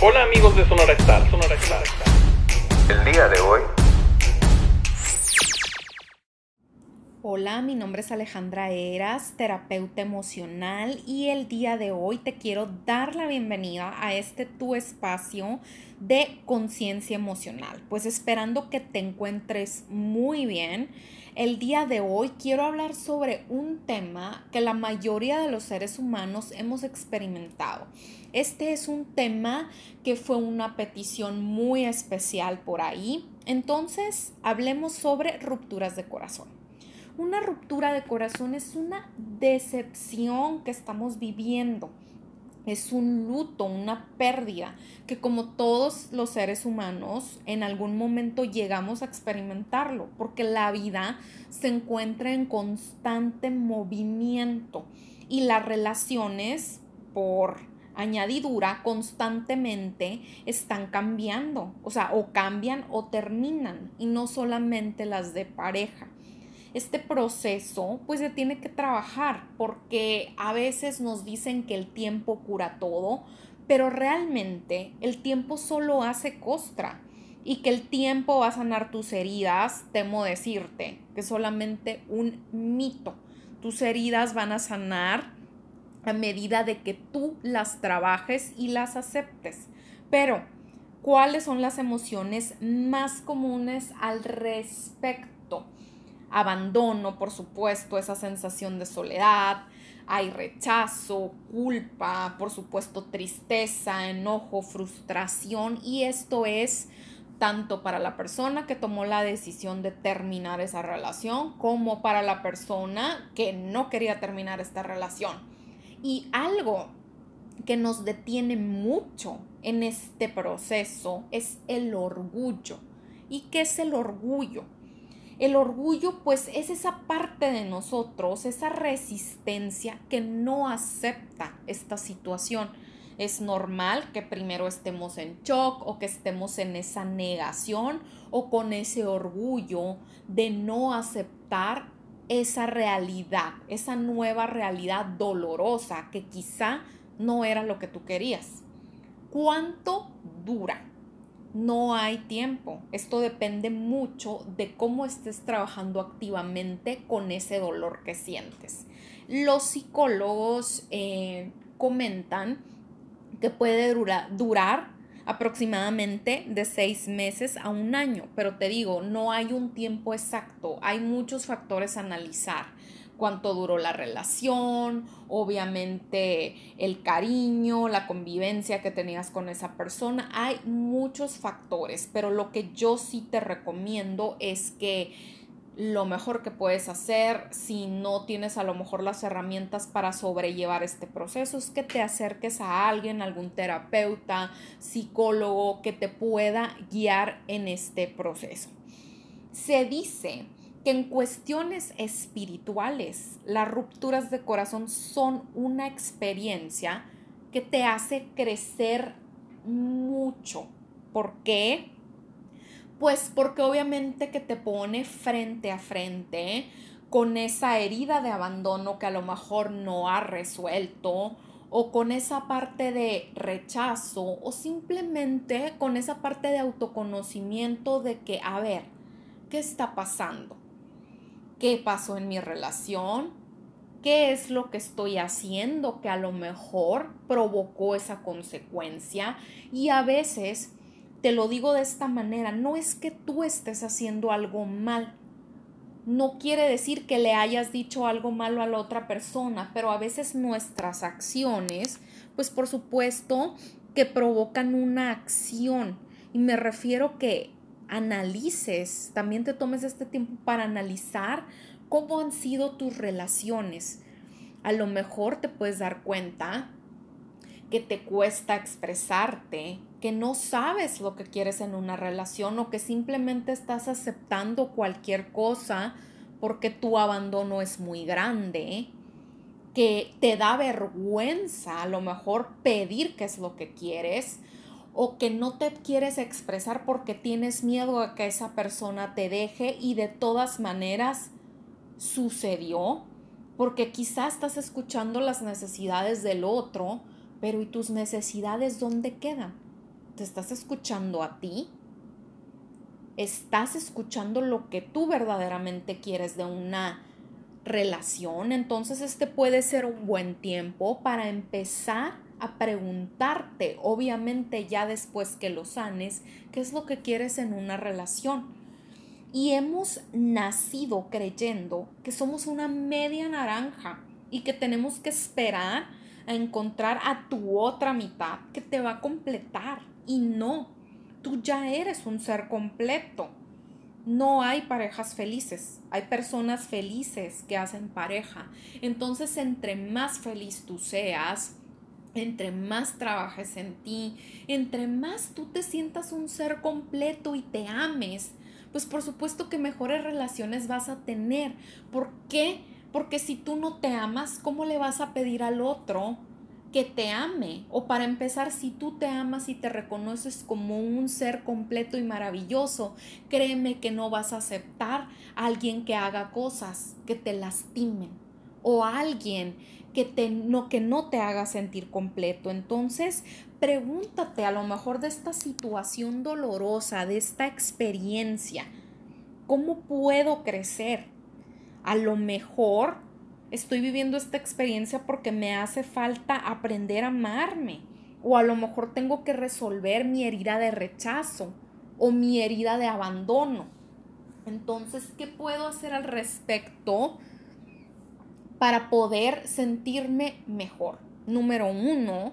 Hola amigos de Sonora Star, Sonora Star. El día de hoy. Hola, mi nombre es Alejandra Eras, terapeuta emocional y el día de hoy te quiero dar la bienvenida a este tu espacio de conciencia emocional. Pues esperando que te encuentres muy bien. El día de hoy quiero hablar sobre un tema que la mayoría de los seres humanos hemos experimentado. Este es un tema que fue una petición muy especial por ahí. Entonces, hablemos sobre rupturas de corazón. Una ruptura de corazón es una decepción que estamos viviendo. Es un luto, una pérdida, que como todos los seres humanos en algún momento llegamos a experimentarlo, porque la vida se encuentra en constante movimiento y las relaciones, por añadidura, constantemente están cambiando, o sea, o cambian o terminan, y no solamente las de pareja este proceso pues se tiene que trabajar porque a veces nos dicen que el tiempo cura todo, pero realmente el tiempo solo hace costra y que el tiempo va a sanar tus heridas, temo decirte que es solamente un mito. Tus heridas van a sanar a medida de que tú las trabajes y las aceptes. Pero, ¿cuáles son las emociones más comunes al respecto? Abandono, por supuesto, esa sensación de soledad, hay rechazo, culpa, por supuesto, tristeza, enojo, frustración y esto es tanto para la persona que tomó la decisión de terminar esa relación como para la persona que no quería terminar esta relación. Y algo que nos detiene mucho en este proceso es el orgullo. ¿Y qué es el orgullo? El orgullo pues es esa parte de nosotros, esa resistencia que no acepta esta situación. Es normal que primero estemos en shock o que estemos en esa negación o con ese orgullo de no aceptar esa realidad, esa nueva realidad dolorosa que quizá no era lo que tú querías. ¿Cuánto dura? No hay tiempo. Esto depende mucho de cómo estés trabajando activamente con ese dolor que sientes. Los psicólogos eh, comentan que puede durar aproximadamente de seis meses a un año, pero te digo, no hay un tiempo exacto, hay muchos factores a analizar cuánto duró la relación, obviamente el cariño, la convivencia que tenías con esa persona. Hay muchos factores, pero lo que yo sí te recomiendo es que lo mejor que puedes hacer si no tienes a lo mejor las herramientas para sobrellevar este proceso es que te acerques a alguien, algún terapeuta, psicólogo que te pueda guiar en este proceso. Se dice en cuestiones espirituales las rupturas de corazón son una experiencia que te hace crecer mucho. ¿Por qué? Pues porque obviamente que te pone frente a frente con esa herida de abandono que a lo mejor no ha resuelto o con esa parte de rechazo o simplemente con esa parte de autoconocimiento de que, a ver, ¿qué está pasando? Qué pasó en mi relación, qué es lo que estoy haciendo que a lo mejor provocó esa consecuencia y a veces te lo digo de esta manera, no es que tú estés haciendo algo mal, no quiere decir que le hayas dicho algo malo a la otra persona, pero a veces nuestras acciones, pues por supuesto que provocan una acción. Y me refiero que analices, también te tomes este tiempo para analizar cómo han sido tus relaciones. A lo mejor te puedes dar cuenta que te cuesta expresarte, que no sabes lo que quieres en una relación o que simplemente estás aceptando cualquier cosa porque tu abandono es muy grande, que te da vergüenza a lo mejor pedir qué es lo que quieres o que no te quieres expresar porque tienes miedo a que esa persona te deje y de todas maneras sucedió, porque quizás estás escuchando las necesidades del otro, pero ¿y tus necesidades dónde quedan? ¿Te estás escuchando a ti? ¿Estás escuchando lo que tú verdaderamente quieres de una relación? Entonces este puede ser un buen tiempo para empezar a preguntarte, obviamente ya después que lo sanes, qué es lo que quieres en una relación. Y hemos nacido creyendo que somos una media naranja y que tenemos que esperar a encontrar a tu otra mitad que te va a completar. Y no, tú ya eres un ser completo. No hay parejas felices, hay personas felices que hacen pareja. Entonces, entre más feliz tú seas, entre más trabajes en ti, entre más tú te sientas un ser completo y te ames, pues por supuesto que mejores relaciones vas a tener. ¿Por qué? Porque si tú no te amas, ¿cómo le vas a pedir al otro que te ame? O para empezar, si tú te amas y te reconoces como un ser completo y maravilloso, créeme que no vas a aceptar a alguien que haga cosas que te lastimen o a alguien que, te, no, que no te haga sentir completo. Entonces, pregúntate a lo mejor de esta situación dolorosa, de esta experiencia, ¿cómo puedo crecer? A lo mejor estoy viviendo esta experiencia porque me hace falta aprender a amarme. O a lo mejor tengo que resolver mi herida de rechazo o mi herida de abandono. Entonces, ¿qué puedo hacer al respecto? Para poder sentirme mejor. Número uno,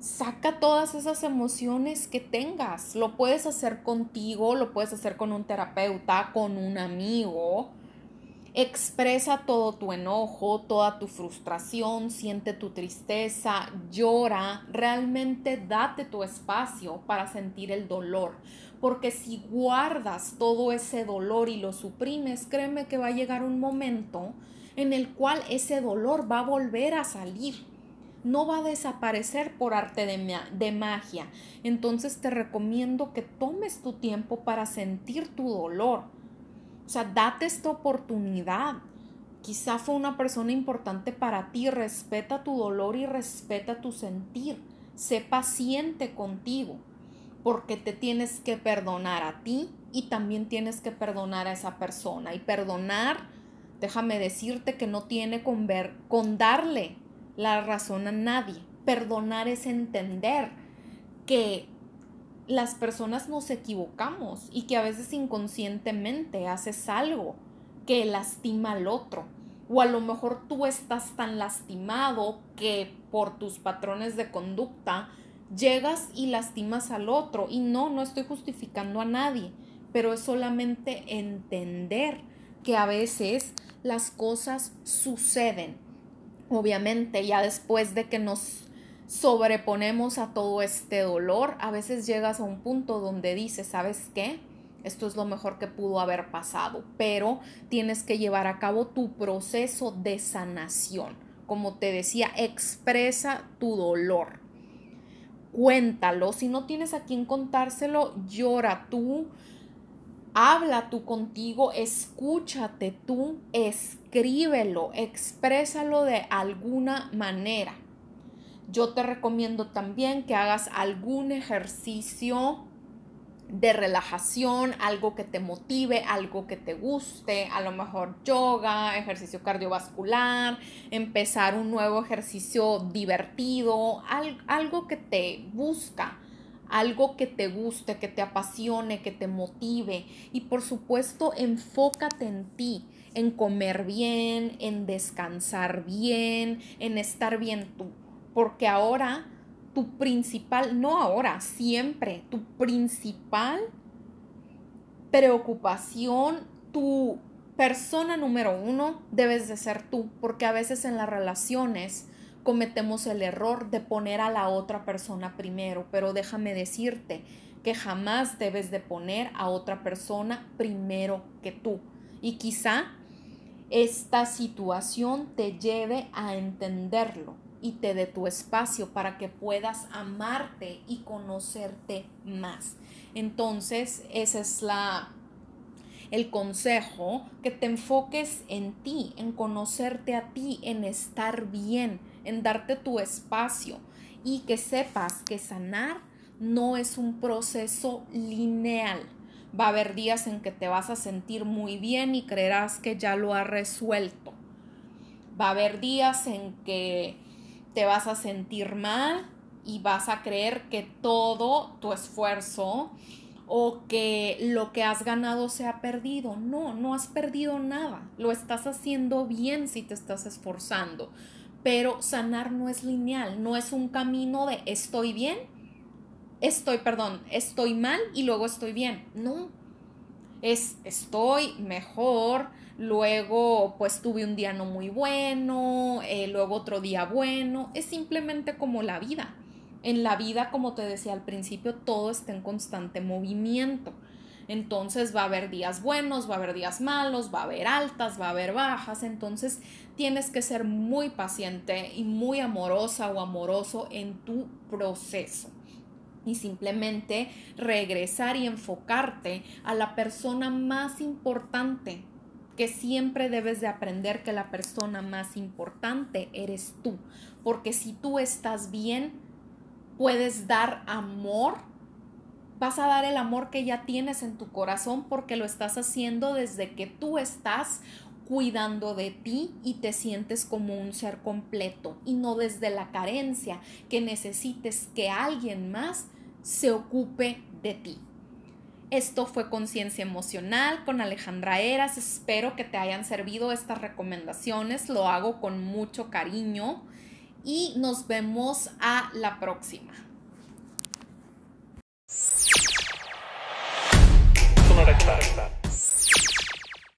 saca todas esas emociones que tengas. Lo puedes hacer contigo, lo puedes hacer con un terapeuta, con un amigo. Expresa todo tu enojo, toda tu frustración, siente tu tristeza, llora, realmente date tu espacio para sentir el dolor. Porque si guardas todo ese dolor y lo suprimes, créeme que va a llegar un momento en el cual ese dolor va a volver a salir. No va a desaparecer por arte de, magia. Entonces te recomiendo que tomes tu tiempo para sentir tu dolor. O sea, date esta oportunidad. Quizá fue una persona importante para ti. Respeta tu dolor y respeta tu sentir. Sé paciente contigo porque te tienes que perdonar a ti y también tienes que perdonar a esa persona. Y perdonar déjame decirte que no tiene con, ver, con darle la razón a nadie. Perdonar es entender que las personas nos equivocamos y que a veces inconscientemente haces algo que lastima al otro. O a lo mejor tú estás tan lastimado que por tus patrones de conducta llegas y lastimas al otro. Y no, no estoy justificando a nadie, pero es solamente entender que a veces las cosas suceden. Obviamente, ya después de que nos sobreponemos a todo este dolor, a veces llegas a un punto donde dices, ¿sabes qué? Esto es lo mejor que pudo haber pasado, pero tienes que llevar a cabo tu proceso de sanación. Como te decía, expresa tu dolor. Cuéntalo. Si no tienes a quien contárselo, llora tú Habla tú contigo, escúchate tú, escríbelo, exprésalo de alguna manera. Yo te recomiendo también que hagas algún ejercicio de relajación, algo que te motive, algo que te guste, a lo mejor yoga, ejercicio cardiovascular, empezar un nuevo ejercicio divertido, algo que te busca algo que te guste, que te apasione, que te motive. Y por supuesto, enfócate en ti, en comer bien, en descansar bien, en estar bien tú. Porque ahora tu principal, no ahora, siempre, tu principal preocupación, tu persona número uno debes de ser tú. Porque a veces en las relaciones cometemos el error de poner a la otra persona primero, pero déjame decirte que jamás debes de poner a otra persona primero que tú. Y quizá esta situación te lleve a entenderlo y te dé tu espacio para que puedas amarte y conocerte más. Entonces, ese es la el consejo que te enfoques en ti, en conocerte a ti, en estar bien en darte tu espacio y que sepas que sanar no es un proceso lineal. Va a haber días en que te vas a sentir muy bien y creerás que ya lo has resuelto. Va a haber días en que te vas a sentir mal y vas a creer que todo tu esfuerzo o que lo que has ganado se ha perdido. No, no has perdido nada. Lo estás haciendo bien si te estás esforzando. Pero sanar no es lineal, no es un camino de estoy bien, estoy, perdón, estoy mal y luego estoy bien. No. Es estoy mejor, luego pues tuve un día no muy bueno, eh, luego otro día bueno. Es simplemente como la vida en la vida, como te decía al principio, todo está en constante movimiento. Entonces va a haber días buenos, va a haber días malos, va a haber altas, va a haber bajas. Entonces tienes que ser muy paciente y muy amorosa o amoroso en tu proceso. Y simplemente regresar y enfocarte a la persona más importante, que siempre debes de aprender que la persona más importante eres tú. Porque si tú estás bien, puedes dar amor, vas a dar el amor que ya tienes en tu corazón porque lo estás haciendo desde que tú estás cuidando de ti y te sientes como un ser completo y no desde la carencia que necesites que alguien más se ocupe de ti. Esto fue Conciencia Emocional con Alejandra Eras. Espero que te hayan servido estas recomendaciones. Lo hago con mucho cariño y nos vemos a la próxima.